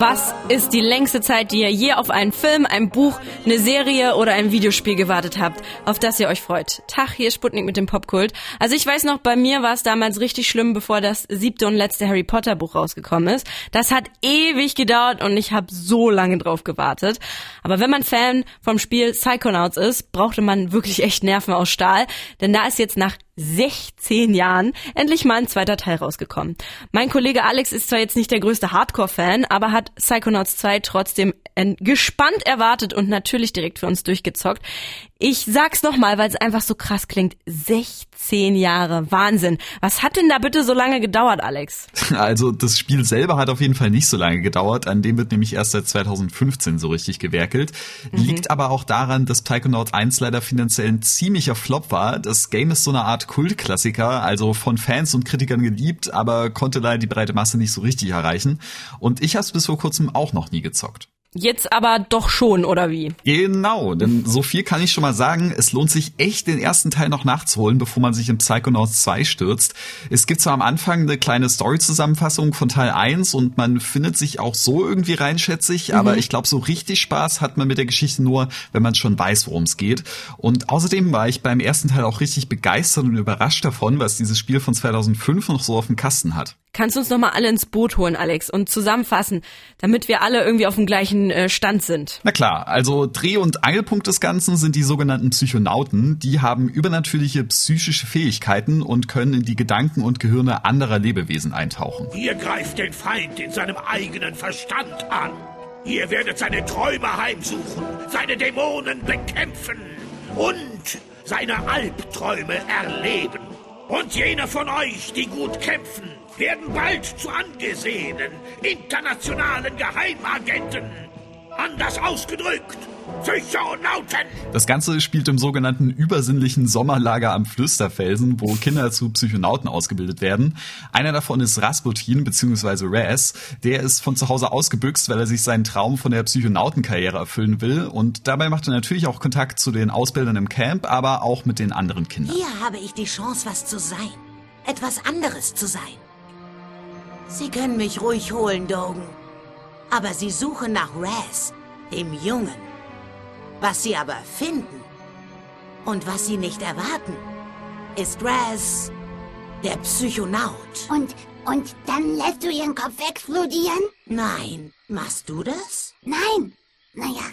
Was ist die längste Zeit, die ihr je auf einen Film, ein Buch, eine Serie oder ein Videospiel gewartet habt, auf das ihr euch freut? Tag, hier ist Sputnik mit dem Popkult. Also ich weiß noch, bei mir war es damals richtig schlimm, bevor das siebte und letzte Harry Potter Buch rausgekommen ist. Das hat ewig gedauert und ich habe so lange drauf gewartet. Aber wenn man Fan vom Spiel Psychonauts ist, brauchte man wirklich echt Nerven aus Stahl, denn da ist jetzt nach 16 Jahren endlich mal ein zweiter Teil rausgekommen. Mein Kollege Alex ist zwar jetzt nicht der größte Hardcore-Fan, aber hat Psychonauts 2 trotzdem gespannt erwartet und natürlich direkt für uns durchgezockt. Ich sag's nochmal, weil es einfach so krass klingt. 16 Jahre. Wahnsinn. Was hat denn da bitte so lange gedauert, Alex? Also das Spiel selber hat auf jeden Fall nicht so lange gedauert. An dem wird nämlich erst seit 2015 so richtig gewerkelt. Mhm. Liegt aber auch daran, dass Psychonauts 1 leider finanziell ein ziemlicher Flop war. Das Game ist so eine Art Kultklassiker, also von Fans und Kritikern geliebt, aber konnte leider die breite Masse nicht so richtig erreichen. Und ich habe es bis vor kurzem auch noch nie gezockt. Jetzt aber doch schon, oder wie? Genau, denn so viel kann ich schon mal sagen, es lohnt sich echt, den ersten Teil noch nachzuholen, bevor man sich in Psychonauts 2 stürzt. Es gibt zwar am Anfang eine kleine Story-Zusammenfassung von Teil 1 und man findet sich auch so irgendwie rein, schätze ich, mhm. aber ich glaube, so richtig Spaß hat man mit der Geschichte nur, wenn man schon weiß, worum es geht. Und außerdem war ich beim ersten Teil auch richtig begeistert und überrascht davon, was dieses Spiel von 2005 noch so auf dem Kasten hat. Kannst du uns nochmal alle ins Boot holen, Alex, und zusammenfassen, damit wir alle irgendwie auf dem gleichen äh, Stand sind? Na klar, also Dreh- und Angelpunkt des Ganzen sind die sogenannten Psychonauten. Die haben übernatürliche psychische Fähigkeiten und können in die Gedanken und Gehirne anderer Lebewesen eintauchen. Ihr greift den Feind in seinem eigenen Verstand an. Ihr werdet seine Träume heimsuchen, seine Dämonen bekämpfen und seine Albträume erleben. Und jene von euch, die gut kämpfen, werden bald zu angesehenen internationalen Geheimagenten. Anders ausgedrückt, Psychonauten! Das Ganze spielt im sogenannten übersinnlichen Sommerlager am Flüsterfelsen, wo Kinder zu Psychonauten ausgebildet werden. Einer davon ist Rasputin bzw. Raz. Der ist von zu Hause ausgebüxt, weil er sich seinen Traum von der Psychonautenkarriere erfüllen will. Und dabei macht er natürlich auch Kontakt zu den Ausbildern im Camp, aber auch mit den anderen Kindern. Hier habe ich die Chance, was zu sein. Etwas anderes zu sein. Sie können mich ruhig holen, Dogen. Aber Sie suchen nach Raz, dem Jungen. Was Sie aber finden und was Sie nicht erwarten, ist Raz, der Psychonaut. Und, und dann lässt du Ihren Kopf explodieren? Nein. Machst du das? Nein. Naja,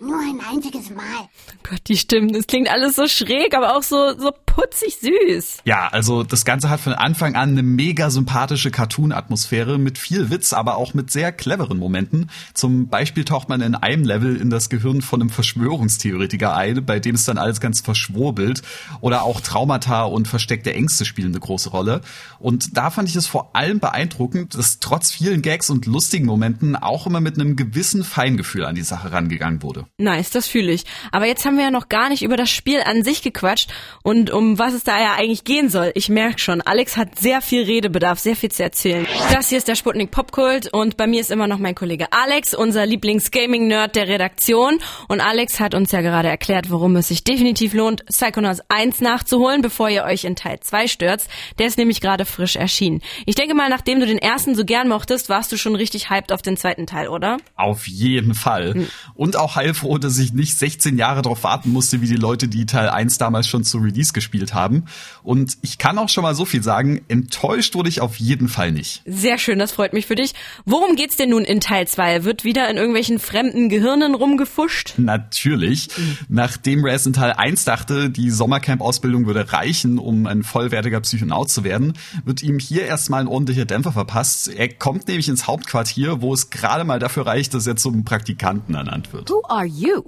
nur ein einziges Mal. Oh Gott, die Stimmen, das klingt alles so schräg, aber auch so, so putzig süß. Ja, also das Ganze hat von Anfang an eine mega sympathische Cartoon-Atmosphäre mit viel Witz, aber auch mit sehr cleveren Momenten. Zum Beispiel taucht man in einem Level in das Gehirn von einem Verschwörungstheoretiker ein, bei dem es dann alles ganz verschwurbelt. Oder auch Traumata und versteckte Ängste spielen eine große Rolle. Und da fand ich es vor allem beeindruckend, dass trotz vielen Gags und lustigen Momenten auch immer mit einem gewissen Feingefühl an die Sache rangegangen wurde. Nice, das fühle ich. Aber jetzt haben wir ja noch gar nicht über das Spiel an sich gequatscht und um was es da ja eigentlich gehen soll. Ich merke schon, Alex hat sehr viel Redebedarf, sehr viel zu erzählen. Das hier ist der Sputnik Popkult und bei mir ist immer noch mein Kollege Alex, unser Lieblings-Gaming-Nerd der Redaktion. Und Alex hat uns ja gerade erklärt, warum es sich definitiv lohnt, Psychonauts 1 nachzuholen, bevor ihr euch in Teil 2 stürzt. Der ist nämlich gerade frisch erschienen. Ich denke mal, nachdem du den ersten so gern mochtest, warst du schon richtig hyped auf den zweiten Teil, oder? Auf jeden Fall. Hm. Und auch heilfroh froh, dass ich nicht 16 Jahre darauf warten musste, wie die Leute, die Teil 1 damals schon zu Release gespielt haben. Und ich kann auch schon mal so viel sagen, enttäuscht wurde ich auf jeden Fall nicht. Sehr schön, das freut mich für dich. Worum geht's denn nun in Teil 2? Wird wieder in irgendwelchen fremden Gehirnen rumgefuscht? Natürlich. Mhm. Nachdem Raz in Teil 1 dachte, die Sommercamp-Ausbildung würde reichen, um ein vollwertiger Psychonaut zu werden, wird ihm hier erstmal ein ordentlicher Dämpfer verpasst. Er kommt nämlich ins Hauptquartier, wo es gerade mal dafür reicht, dass er zum Praktikanten ernannt wird. Who are you?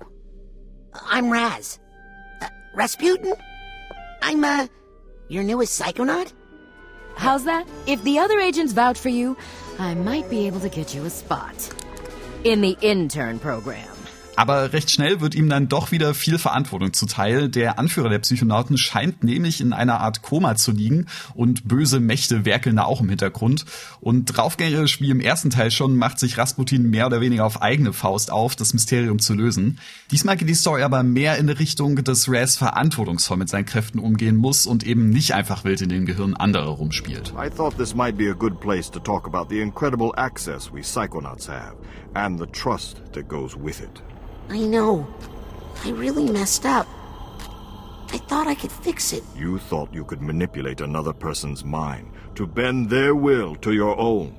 I'm Raz. Uh, Rasputin? I'm, uh, your newest psychonaut? How's that? If the other agents vouch for you, I might be able to get you a spot. In the intern program. Aber recht schnell wird ihm dann doch wieder viel Verantwortung zuteil. Der Anführer der Psychonauten scheint nämlich in einer Art Koma zu liegen und böse Mächte werkeln da auch im Hintergrund. Und draufgängerisch wie im ersten Teil schon macht sich Rasputin mehr oder weniger auf eigene Faust auf, das Mysterium zu lösen. Diesmal geht die Story aber mehr in die Richtung, dass Raz verantwortungsvoll mit seinen Kräften umgehen muss und eben nicht einfach wild in den Gehirn anderer rumspielt. I thought this might be a good place to talk about the incredible access we Psychonauts have and the trust that goes with it. I know. I really messed up. I thought I could fix it. You thought you could manipulate another person's mind to bend their will to your own.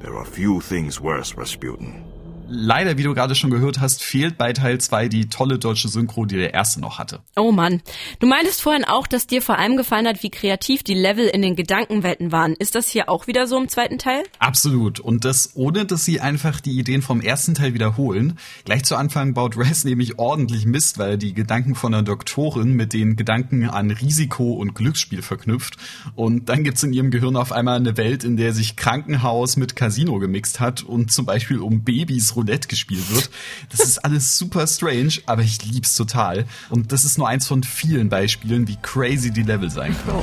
There are few things worse, Rasputin. Leider, wie du gerade schon gehört hast, fehlt bei Teil 2 die tolle deutsche Synchro, die der erste noch hatte. Oh Mann. Du meintest vorhin auch, dass dir vor allem gefallen hat, wie kreativ die Level in den Gedankenwelten waren. Ist das hier auch wieder so im zweiten Teil? Absolut. Und das ohne, dass sie einfach die Ideen vom ersten Teil wiederholen. Gleich zu Anfang baut Rez nämlich ordentlich Mist, weil er die Gedanken von der Doktorin mit den Gedanken an Risiko und Glücksspiel verknüpft. Und dann gibt's in ihrem Gehirn auf einmal eine Welt, in der sich Krankenhaus mit Casino gemixt hat und zum Beispiel um Babys Roulette gespielt wird. Das ist alles super strange, aber ich lieb's total. Und das ist nur eins von vielen Beispielen, wie crazy die Level sein können.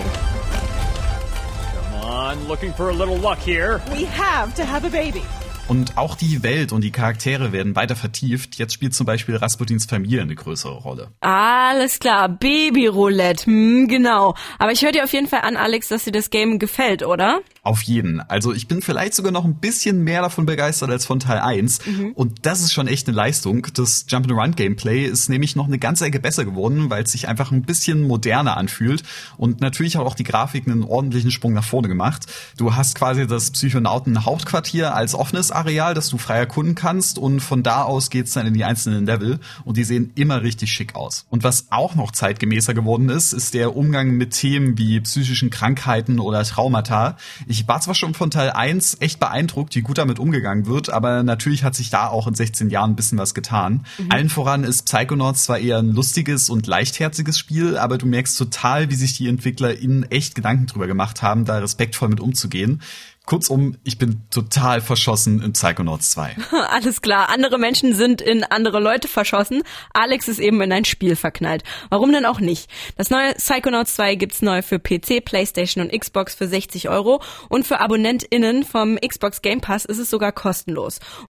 Come on, looking for a little luck here. We have to have a baby. Und auch die Welt und die Charaktere werden weiter vertieft. Jetzt spielt zum Beispiel Rasputins Familie eine größere Rolle. Alles klar, Babyroulette, hm, genau. Aber ich höre dir auf jeden Fall an, Alex, dass dir das Game gefällt, oder? Auf jeden. Also ich bin vielleicht sogar noch ein bisschen mehr davon begeistert als von Teil 1. Und das ist schon echt eine Leistung. Das Jump-and-Run-Gameplay ist nämlich noch eine ganze Ecke besser geworden, weil es sich einfach ein bisschen moderner anfühlt. Und natürlich hat auch die Grafik einen ordentlichen Sprung nach vorne gemacht. Du hast quasi das Psychonauten-Hauptquartier als offenes Areal, das du frei erkunden kannst. Und von da aus geht's dann in die einzelnen Level. Und die sehen immer richtig schick aus. Und was auch noch zeitgemäßer geworden ist, ist der Umgang mit Themen wie psychischen Krankheiten oder Traumata. Ich war zwar schon von Teil 1 echt beeindruckt, wie gut damit umgegangen wird, aber natürlich hat sich da auch in 16 Jahren ein bisschen was getan. Allen voran ist Psychonauts zwar eher ein lustiges und leichtherziges Spiel, aber du merkst total, wie sich die Entwickler in echt Gedanken drüber gemacht haben, da respektvoll mit umzugehen. Kurzum, ich bin total verschossen in Psychonauts 2. Alles klar, andere Menschen sind in andere Leute verschossen. Alex ist eben in ein Spiel verknallt. Warum denn auch nicht? Das neue Psychonauts 2 gibt's neu für PC, Playstation und Xbox für 60 Euro und für AbonnentInnen vom Xbox Game Pass ist es sogar kostenlos.